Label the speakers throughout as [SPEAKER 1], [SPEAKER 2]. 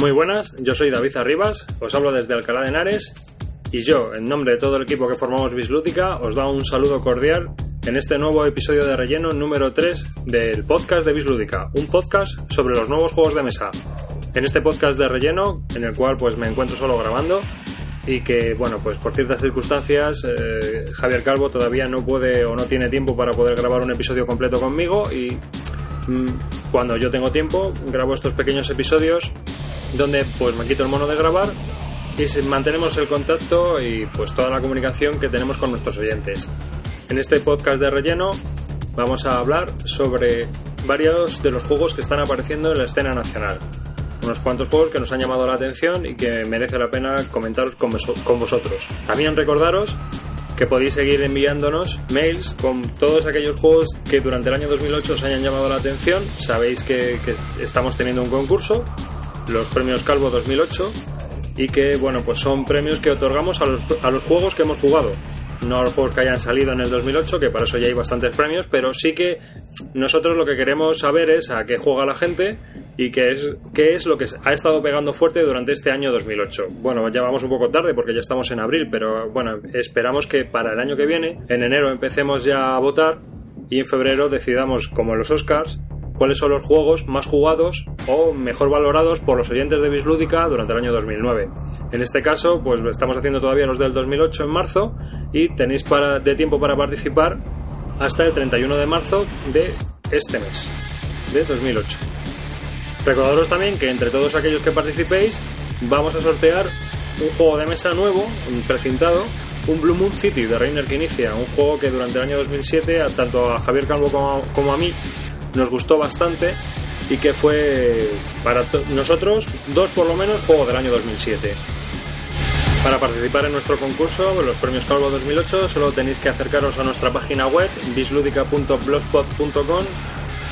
[SPEAKER 1] Muy buenas, yo soy David Arribas, os hablo desde Alcalá de Henares y yo, en nombre de todo el equipo que formamos Bislútica, os da un saludo cordial en este nuevo episodio de relleno número 3 del podcast de Bislúdica, un podcast sobre los nuevos juegos de mesa. En este podcast de relleno, en el cual pues me encuentro solo grabando y que, bueno, pues por ciertas circunstancias eh, Javier Calvo todavía no puede o no tiene tiempo para poder grabar un episodio completo conmigo y mm, cuando yo tengo tiempo grabo estos pequeños episodios donde pues me quito el mono de grabar y mantenemos el contacto y pues toda la comunicación que tenemos con nuestros oyentes. En este podcast de relleno vamos a hablar sobre varios de los juegos que están apareciendo en la escena nacional. Unos cuantos juegos que nos han llamado la atención y que merece la pena comentaros con, vosotros. También recordaros que podéis seguir enviándonos mails con todos aquellos juegos que durante el año 2008 os hayan llamado la atención. Sabéis que, que estamos teniendo un concurso los premios Calvo 2008 y que bueno pues son premios que otorgamos a los, a los juegos que hemos jugado no a los juegos que hayan salido en el 2008 que para eso ya hay bastantes premios pero sí que nosotros lo que queremos saber es a qué juega la gente y qué es, qué es lo que ha estado pegando fuerte durante este año 2008. Bueno, ya vamos un poco tarde porque ya estamos en abril, pero bueno, esperamos que para el año que viene, en enero empecemos ya a votar y en febrero decidamos, como los Oscars, cuáles son los juegos más jugados o mejor valorados por los oyentes de Bislúdica durante el año 2009. En este caso, pues estamos haciendo todavía los del 2008 en marzo y tenéis para, de tiempo para participar hasta el 31 de marzo de este mes, de 2008. Recordaros también que entre todos aquellos que participéis vamos a sortear un juego de mesa nuevo, precintado, un Blue Moon City de Reiner que inicia, un juego que durante el año 2007 tanto a Javier Calvo como a mí nos gustó bastante y que fue para nosotros dos por lo menos juego del año 2007. Para participar en nuestro concurso, los premios Calvo 2008, solo tenéis que acercaros a nuestra página web bisludica.blogspot.com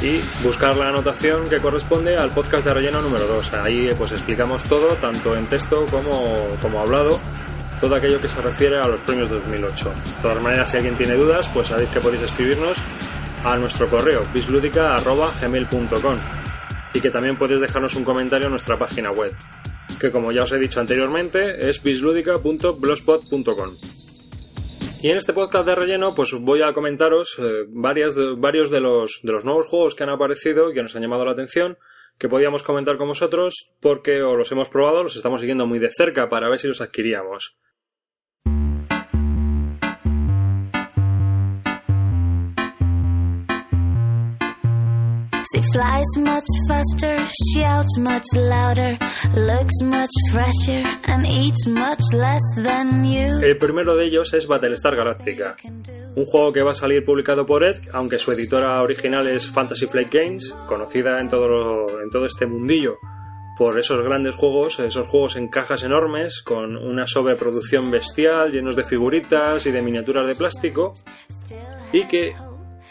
[SPEAKER 1] y buscar la anotación que corresponde al podcast de relleno número 2. Ahí pues explicamos todo, tanto en texto como, como hablado, todo aquello que se refiere a los premios 2008. De todas maneras, si alguien tiene dudas, pues sabéis que podéis escribirnos a nuestro correo bisludica.gmail.com y que también puedes dejarnos un comentario en nuestra página web, que como ya os he dicho anteriormente es bisludica.blogspot.com. Y en este podcast de relleno, pues voy a comentaros eh, varias varios de los, de los nuevos juegos que han aparecido y que nos han llamado la atención, que podíamos comentar con vosotros porque o los hemos probado, los estamos siguiendo muy de cerca para ver si los adquiríamos. El primero de ellos es Battlestar Galactica, un juego que va a salir publicado por Ed, aunque su editora original es Fantasy Flight Games, conocida en todo, en todo este mundillo por esos grandes juegos, esos juegos en cajas enormes, con una sobreproducción bestial, llenos de figuritas y de miniaturas de plástico, y que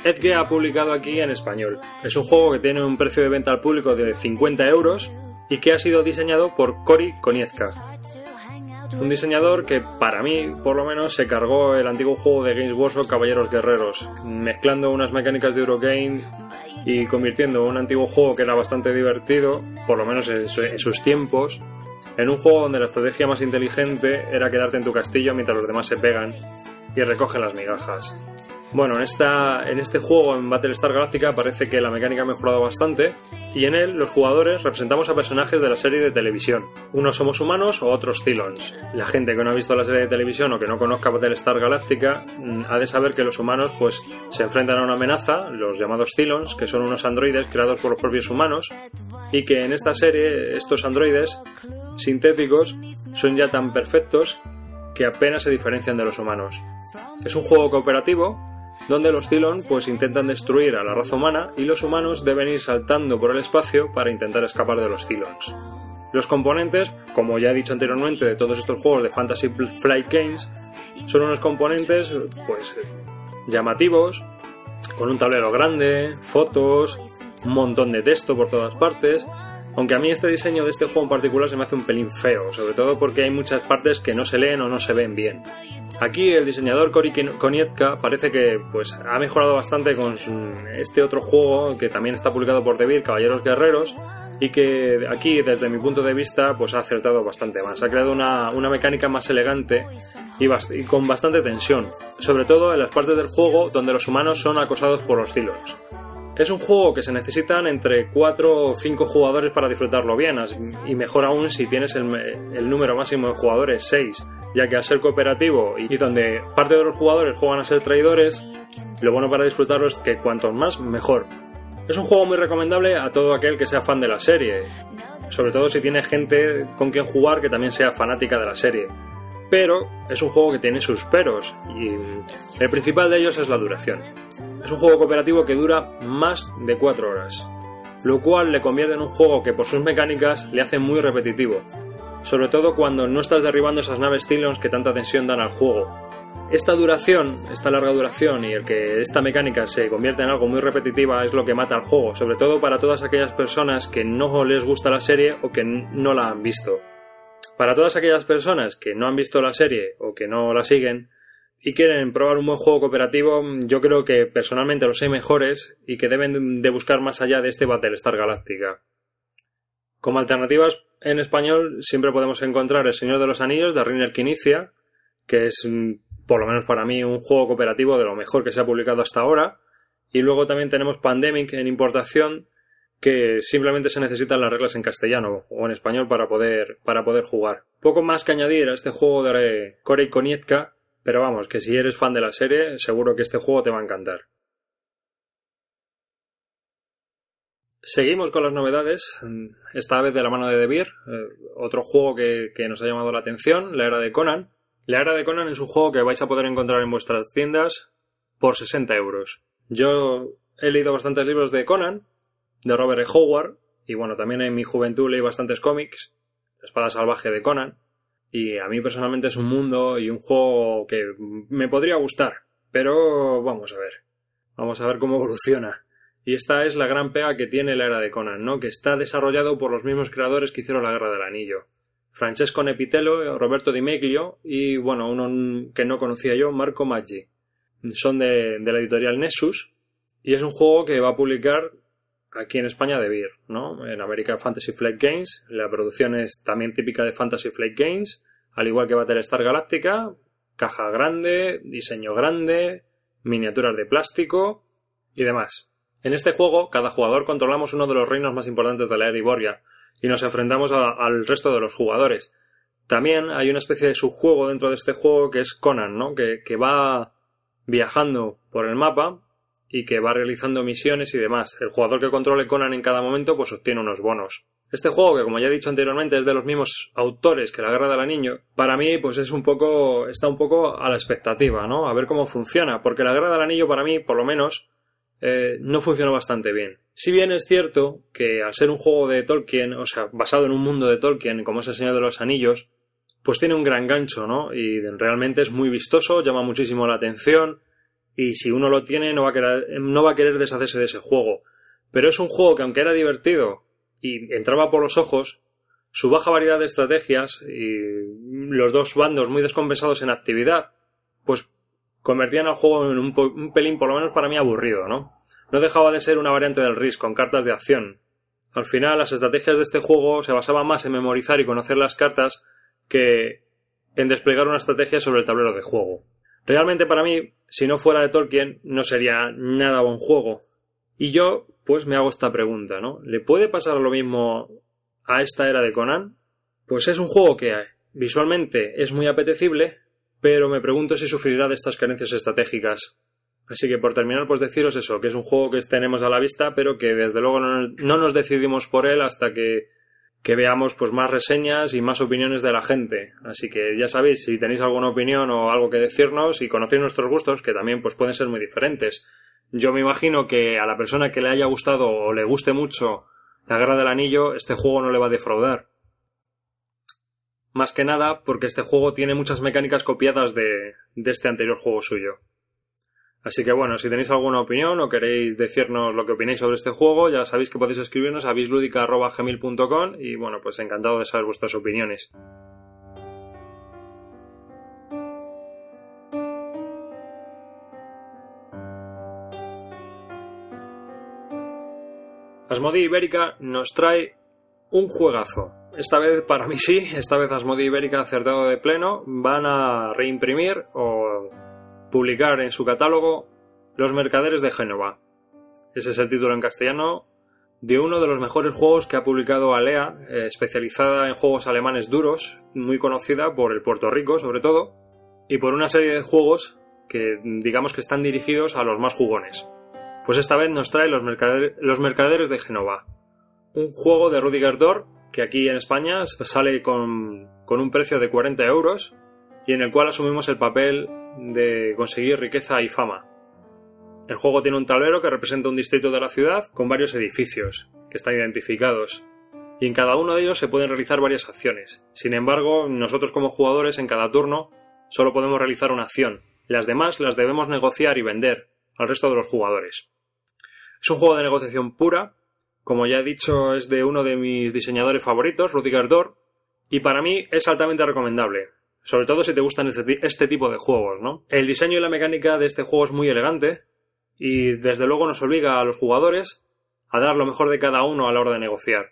[SPEAKER 1] Edge ha publicado aquí en español. Es un juego que tiene un precio de venta al público de 50 euros y que ha sido diseñado por Cory Konietzka. Un diseñador que para mí, por lo menos, se cargó el antiguo juego de Games Workshop Caballeros Guerreros, mezclando unas mecánicas de Eurogame y convirtiendo un antiguo juego que era bastante divertido, por lo menos en, sus tiempos, en un juego donde la estrategia más inteligente era quedarte en tu castillo mientras los demás se pegan y recogen las migajas. Bueno, en, esta, en este juego, en Battlestar Galactica, parece que la mecánica ha mejorado bastante y en él los jugadores representamos a personajes de la serie de televisión. Unos somos humanos o otros Cylons. La gente que no ha visto la serie de televisión o que no conozca Battlestar Galactica mm, ha de saber que los humanos pues se enfrentan a una amenaza, los llamados Cylons, que son unos androides creados por los propios humanos y que en esta serie estos androides sintéticos son ya tan perfectos que apenas se diferencian de los humanos. Es un juego cooperativo donde los Cylon pues intentan destruir a la raza humana y los humanos deben ir saltando por el espacio para intentar escapar de los Cylons. Los componentes, como ya he dicho anteriormente de todos estos juegos de Fantasy Flight Games, son unos componentes pues llamativos, con un tablero grande, fotos, un montón de texto por todas partes Aunque a mí este diseño de este juego en particular se me hace un pelín feo, sobre todo porque hay muchas partes que no se leen o no se ven bien. Aquí el diseñador Cory Konietka parece que pues ha mejorado bastante con este otro juego que también está publicado por Devir, Caballeros Guerreros, y que aquí desde mi punto de vista pues ha acertado bastante más. Ha creado una, mecánica más elegante y, con bastante tensión, sobre todo en las partes del juego donde los humanos son acosados por los Cylons. Es un juego que se necesitan entre 4 o 5 jugadores para disfrutarlo bien, y mejor aún si tienes el, número máximo de jugadores, 6, ya que al ser cooperativo y donde parte de los jugadores juegan a ser traidores, lo bueno para disfrutarlo es que cuantos más, mejor. Es un juego muy recomendable a todo aquel que sea fan de la serie, sobre todo si tiene gente con quien jugar que también sea fanática de la serie. Pero es un juego que tiene sus peros y el principal de ellos es la duración. Es un juego cooperativo que dura más de 4 horas, lo cual le convierte en un juego que por sus mecánicas le hace muy repetitivo, sobre todo cuando no estás derribando esas naves Cylons que tanta tensión dan al juego. Esta duración, esta larga duración y el que esta mecánica se convierta en algo muy repetitiva es lo que mata al juego, sobre todo para todas aquellas personas que no les gusta la serie o que no la han visto. Para todas aquellas personas que no han visto la serie o que no la siguen, y quieren probar un buen juego cooperativo, yo creo que personalmente los hay mejores y que deben de buscar más allá de este Battlestar Galactica. Como alternativas en español siempre podemos encontrar El Señor de los Anillos de Reiner Quinicia, que es, mm, por lo menos para mí, un juego cooperativo de lo mejor que se ha publicado hasta ahora. Y luego también tenemos Pandemic en importación, que simplemente se necesitan las reglas en castellano o en español para poder, para poder jugar. Poco más que añadir a este juego de Corey Konietka, pero vamos, que si eres fan de la serie, seguro que este juego te va a encantar. Seguimos con las novedades, esta vez de la mano de Debir, eh, otro juego que, que, nos ha llamado la atención, la era de Conan. La era de Conan es un juego que vais a poder encontrar en vuestras tiendas por 60 euros. Yo he leído bastantes libros de Conan, de Robert E. Howard, y bueno, también en mi juventud leí bastantes cómics, La espada salvaje de Conan, y a mí personalmente es un mundo y un juego que me podría gustar. Pero vamos a ver. Vamos a ver cómo evoluciona. Y esta es la gran pega que tiene la era de Conan, ¿no? Que está desarrollado por los mismos creadores que hicieron la Guerra del Anillo. Francesco Nepitello, Roberto Di Meglio y, bueno, uno que no conocía yo, Marco Maggi. Son de, de la editorial Nessus y es un juego que va a publicar aquí en España de Beer, ¿no? En América Fantasy Flight Games, la producción es también típica de Fantasy Flight Games, al igual que Battlestar Galactica, caja grande, diseño grande, miniaturas de plástico y demás. En este juego, cada jugador controlamos uno de los reinos más importantes de la era Iboria y nos enfrentamos al resto de los jugadores. También hay una especie de subjuego dentro de este juego que es Conan, ¿no? Que, que va viajando por el mapa y que va realizando misiones y demás. El jugador que controle Conan en cada momento pues obtiene unos bonos. Este juego, que como ya he dicho anteriormente es de los mismos autores que La Guerra del Anillo, para mí pues es un poco, está un poco a la expectativa, ¿no? A ver cómo funciona, porque La Guerra del Anillo para mí, por lo menos, eh, no funcionó bastante bien. Si bien es cierto que al ser un juego de Tolkien, o sea, basado en un mundo de Tolkien, como es el Señor de los Anillos, pues tiene un gran gancho, ¿no? Y realmente es muy vistoso, llama muchísimo la atención, y si uno lo tiene no va a querer, deshacerse de ese juego. Pero es un juego que aunque era divertido y entraba por los ojos, su baja variedad de estrategias y los dos bandos muy descompensados en actividad, pues convertían al juego en un, un, pelín, por lo menos para mí, aburrido, ¿no? No dejaba de ser una variante del RIS con cartas de acción. Al final, las estrategias de este juego se basaban más en memorizar y conocer las cartas que en desplegar una estrategia sobre el tablero de juego. Realmente para mí, si no fuera de Tolkien, no sería nada buen juego. Y yo, pues me hago esta pregunta, ¿no? ¿Le puede pasar lo mismo a esta era de Conan? Pues es un juego que visualmente es muy apetecible, pero me pregunto si sufrirá de estas carencias estratégicas. Así que por terminar, pues deciros eso, que es un juego que tenemos a la vista, pero que desde luego no, no nos decidimos por él hasta que que veamos pues más reseñas y más opiniones de la gente. Así que ya sabéis, si tenéis alguna opinión o algo que decirnos y conocéis nuestros gustos, que también pues pueden ser muy diferentes. Yo me imagino que a la persona que le haya gustado o le guste mucho la Guerra del Anillo, este juego no le va a defraudar. Más que nada porque este juego tiene muchas mecánicas copiadas de, de este anterior juego suyo. Así que bueno, si tenéis alguna opinión o queréis decirnos lo que opináis sobre este juego, ya sabéis que podéis escribirnos a bisludica.gmail.com y bueno, pues encantado de saber vuestras opiniones. Asmodee Ibérica nos trae un juegazo. Esta vez para mí sí, esta vez Asmodee Ibérica acertado de pleno. Van a reimprimir o publicar en su catálogo Los Mercaderes de Génova. Ese es el título en castellano de uno de los mejores juegos que ha publicado Alea, eh, especializada en juegos alemanes duros, muy conocida por el Puerto Rico sobre todo, y por una serie de juegos que digamos que están dirigidos a los más jugones. Pues esta vez nos trae Los, Mercaderes de Génova, un juego de Rudiger Dor que aquí en España sale con, con un precio de 40 euros y en el cual asumimos el papel de conseguir riqueza y fama. El juego tiene un tablero que representa un distrito de la ciudad con varios edificios, que están identificados, y en cada uno de ellos se pueden realizar varias acciones. Sin embargo, nosotros como jugadores en cada turno solo podemos realizar una acción, las demás las debemos negociar y vender al resto de los jugadores. Es un juego de negociación pura, como ya he dicho es de uno de mis diseñadores favoritos, Rudiger Dor, y para mí es altamente recomendable. Sobre todo si te gustan este, este, tipo de juegos, ¿no? El diseño y la mecánica de este juego es muy elegante y desde luego nos obliga a los jugadores a dar lo mejor de cada uno a la hora de negociar.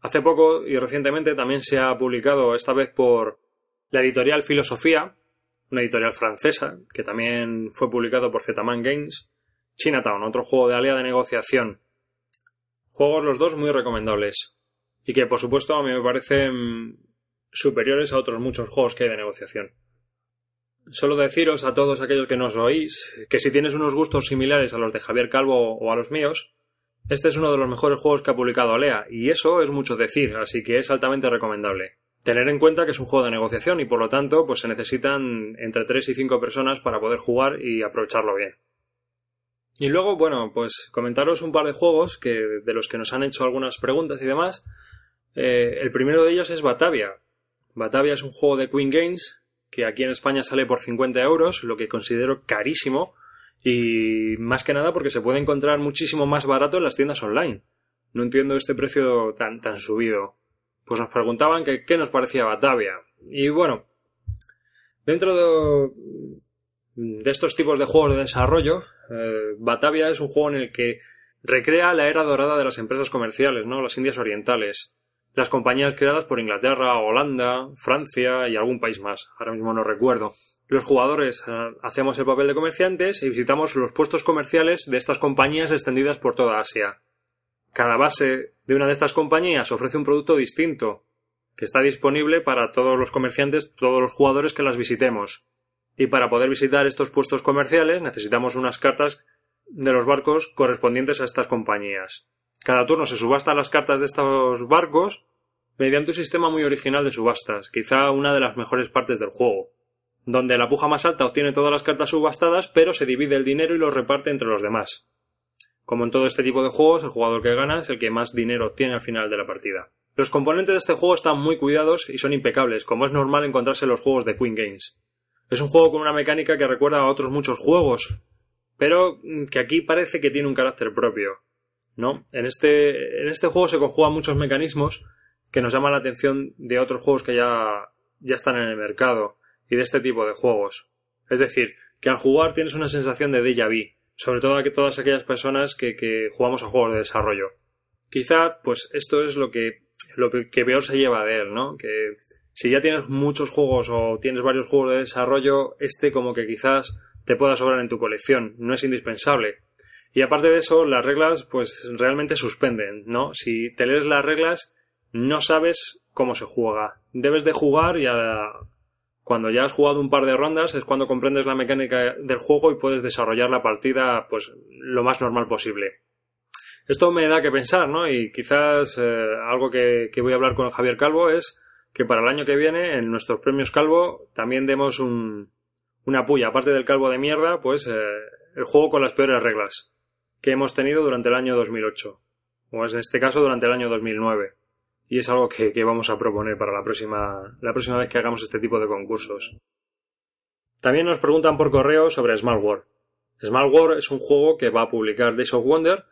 [SPEAKER 1] Hace poco y recientemente también se ha publicado, esta vez por la editorial Filosofía, una editorial francesa, que también fue publicado por Zetaman Games, Chinatown, otro juego de alea de negociación. Juegos los dos muy recomendables. Y que por supuesto a mí me parecen superiores a otros muchos juegos que hay de negociación. Solo deciros a todos aquellos que nos oís que si tienes unos gustos similares a los de Javier Calvo o a los míos, este es uno de los mejores juegos que ha publicado Alea, y eso es mucho decir, así que es altamente recomendable. Tener en cuenta que es un juego de negociación y por lo tanto pues se necesitan entre 3 y 5 personas para poder jugar y aprovecharlo bien. Y luego, bueno, pues comentaros un par de juegos que, de los que nos han hecho algunas preguntas y demás. Eh, el primero de ellos es Batavia, Batavia es un juego de Queen Games que aquí en España sale por 50 euros, lo que considero carísimo y más que nada porque se puede encontrar muchísimo más barato en las tiendas online. No entiendo este precio tan, tan subido. Pues nos preguntaban qué nos parecía Batavia. Y bueno, dentro de, de estos tipos de juegos de desarrollo, eh, Batavia es un juego en el que recrea la era dorada de las empresas comerciales, ¿no? Las Indias Orientales las compañías creadas por Inglaterra, Holanda, Francia y algún país más. Ahora mismo no recuerdo. Los jugadores eh, hacemos el papel de comerciantes y visitamos los puestos comerciales de estas compañías extendidas por toda Asia. Cada base de una de estas compañías ofrece un producto distinto, que está disponible para todos los comerciantes, todos los jugadores que las visitemos. Y para poder visitar estos puestos comerciales necesitamos unas cartas de los barcos correspondientes a estas compañías. Cada turno se subasta las cartas de estos barcos mediante un sistema muy original de subastas, quizá una de las mejores partes del juego, donde la puja más alta obtiene todas las cartas subastadas, pero se divide el dinero y lo reparte entre los demás. Como en todo este tipo de juegos, el jugador que gana es el que más dinero obtiene al final de la partida. Los componentes de este juego están muy cuidados y son impecables, como es normal encontrarse en los juegos de Queen Games. Es un juego con una mecánica que recuerda a otros muchos juegos, pero que aquí parece que tiene un carácter propio. ¿No? En este, en este juego se conjugan muchos mecanismos que nos llaman la atención de otros juegos que ya, ya están en el mercado y de este tipo de juegos. Es decir, que al jugar tienes una sensación de déjà vu, sobre todo a que todas aquellas personas que, que jugamos a juegos de desarrollo. Quizá, pues esto es lo que, lo que peor se lleva de él, ¿no? Que si ya tienes muchos juegos o tienes varios juegos de desarrollo, este como que quizás te pueda sobrar en tu colección, no es indispensable. Y aparte de eso, las reglas pues realmente suspenden, ¿no? Si te lees las reglas, no sabes cómo se juega. Debes de jugar y cuando ya has jugado un par de rondas es cuando comprendes la mecánica del juego y puedes desarrollar la partida pues lo más normal posible. Esto me da que pensar, ¿no? Y quizás eh, algo que, voy a hablar con Javier Calvo es que para el año que viene en nuestros premios Calvo también demos un, una puya, aparte del Calvo de mierda, pues eh, el juego con las peores reglas que hemos tenido durante el año 2008, o en este caso durante el año 2009. Y es algo que, vamos a proponer para la próxima, la próxima vez que hagamos este tipo de concursos. También nos preguntan por correo sobre Smart World. Small World es un juego que va a publicar Days of Wonder.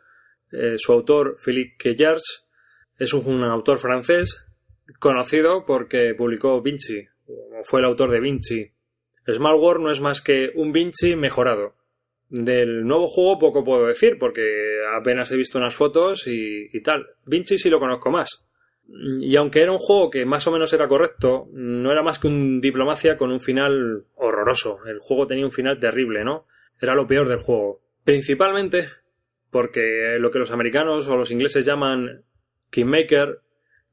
[SPEAKER 1] Eh, su autor, Philippe Quillars, es un, autor francés conocido porque publicó Vinci, fue el autor de Vinci. Small World no es más que un Vinci mejorado. Del nuevo juego poco puedo decir porque apenas he visto unas fotos y, tal. Vinci sí lo conozco más. Y aunque era un juego que más o menos era correcto, no era más que un diplomacia con un final horroroso. El juego tenía un final terrible, ¿no? Era lo peor del juego. Principalmente porque lo que los americanos o los ingleses llaman Kingmaker,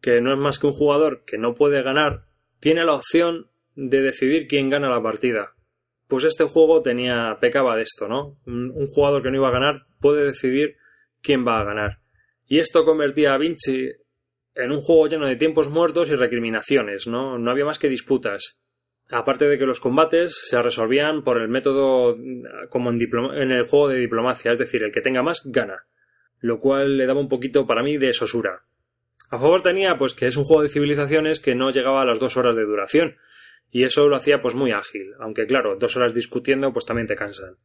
[SPEAKER 1] que no es más que un jugador que no puede ganar, tiene la opción de decidir quién gana la partida. Pues este juego tenía, pecaba de esto, ¿no? Un, jugador que no iba a ganar puede decidir quién va a ganar. Y esto convertía a Vinci en un juego lleno de tiempos muertos y recriminaciones, ¿no? No había más que disputas. Aparte de que los combates se resolvían por el método como en, en, el juego de diplomacia, es decir, el que tenga más gana, lo cual le daba un poquito para mí de sosura. A favor tenía pues que es un juego de civilizaciones que no llegaba a las dos horas de duración, y eso lo hacía pues muy ágil, aunque claro, dos horas discutiendo pues también te cansan.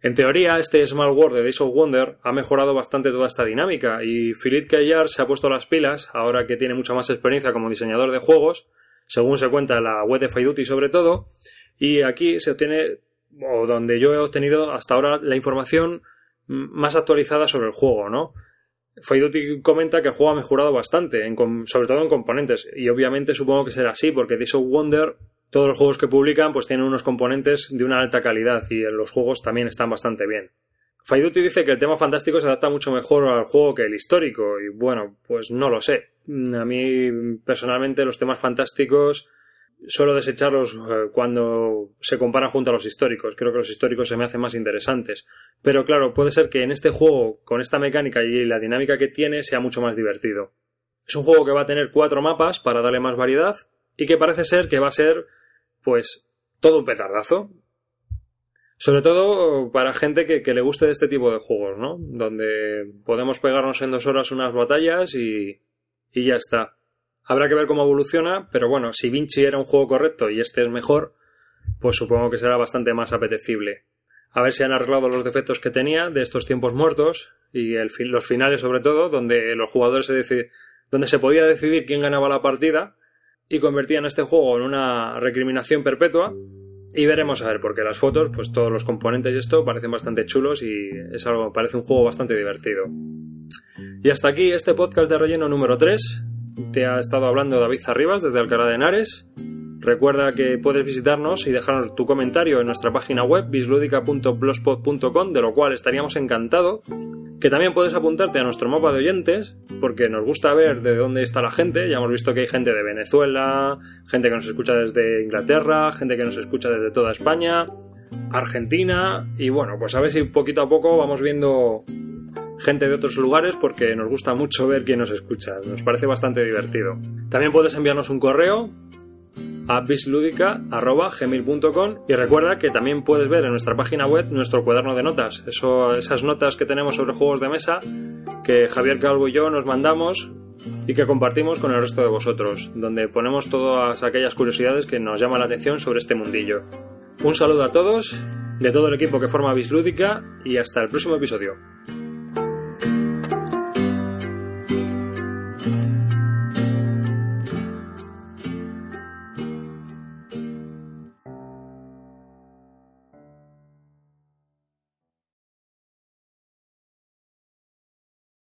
[SPEAKER 1] En teoría, este Small World de Days of Wonder ha mejorado bastante toda esta dinámica y Philippe Caillard se ha puesto las pilas, ahora que tiene mucha más experiencia como diseñador de juegos, según se cuenta en la web de Duty sobre todo, y aquí se obtiene, o donde yo he obtenido hasta ahora la información más actualizada sobre el juego, ¿no? Duty comenta que el juego ha mejorado bastante, sobre todo en componentes, y obviamente supongo que será así, porque Days of Wonder todos los juegos que publican pues tienen unos componentes de una alta calidad y los juegos también están bastante bien. Faiduti dice que el tema fantástico se adapta mucho mejor al juego que el histórico y bueno, pues no lo sé. A mí personalmente los temas fantásticos suelo desecharlos eh, cuando se comparan junto a los históricos. Creo que los históricos se me hacen más interesantes. Pero claro, puede ser que en este juego, con esta mecánica y la dinámica que tiene, sea mucho más divertido. Es un juego que va a tener cuatro mapas para darle más variedad y que parece ser que va a ser pues todo un petardazo. Sobre todo para gente que, le guste de este tipo de juegos, ¿no? Donde podemos pegarnos en dos horas unas batallas y, y ya está. Habrá que ver cómo evoluciona, pero bueno, si Vinci era un juego correcto y este es mejor, pues supongo que será bastante más apetecible. A ver si han arreglado los defectos que tenía de estos tiempos muertos y los finales sobre todo, donde los jugadores se donde se podía decidir quién ganaba la partida y convertían este juego en una recriminación perpetua. Y veremos a ver, porque las fotos, pues todos los componentes y esto parecen bastante chulos y es algo, parece un juego bastante divertido. Y hasta aquí este podcast de relleno número 3. Te ha estado hablando David Arribas desde Alcalá de Henares. Recuerda que puedes visitarnos y dejarnos tu comentario en nuestra página web bisludica.blogspot.com, de lo cual estaríamos encantados que también puedes apuntarte a nuestro mapa de oyentes, porque nos gusta ver de dónde está la gente. Ya hemos visto que hay gente de Venezuela, gente que nos escucha desde Inglaterra, gente que nos escucha desde toda España, Argentina, y bueno, pues a ver si poquito a poco vamos viendo gente de otros lugares porque nos gusta mucho ver quién nos escucha, nos parece bastante divertido. También puedes enviarnos un correo a bisludica.gmail.com y recuerda que también puedes ver en nuestra página web nuestro cuaderno de notas, esas notas que tenemos sobre juegos de mesa que Javier Calvo y yo nos mandamos y que compartimos con el resto de vosotros, donde ponemos todas aquellas curiosidades que nos llaman la atención sobre este mundillo. Un saludo a todos, de todo el equipo que forma Bislúdica y hasta el próximo episodio.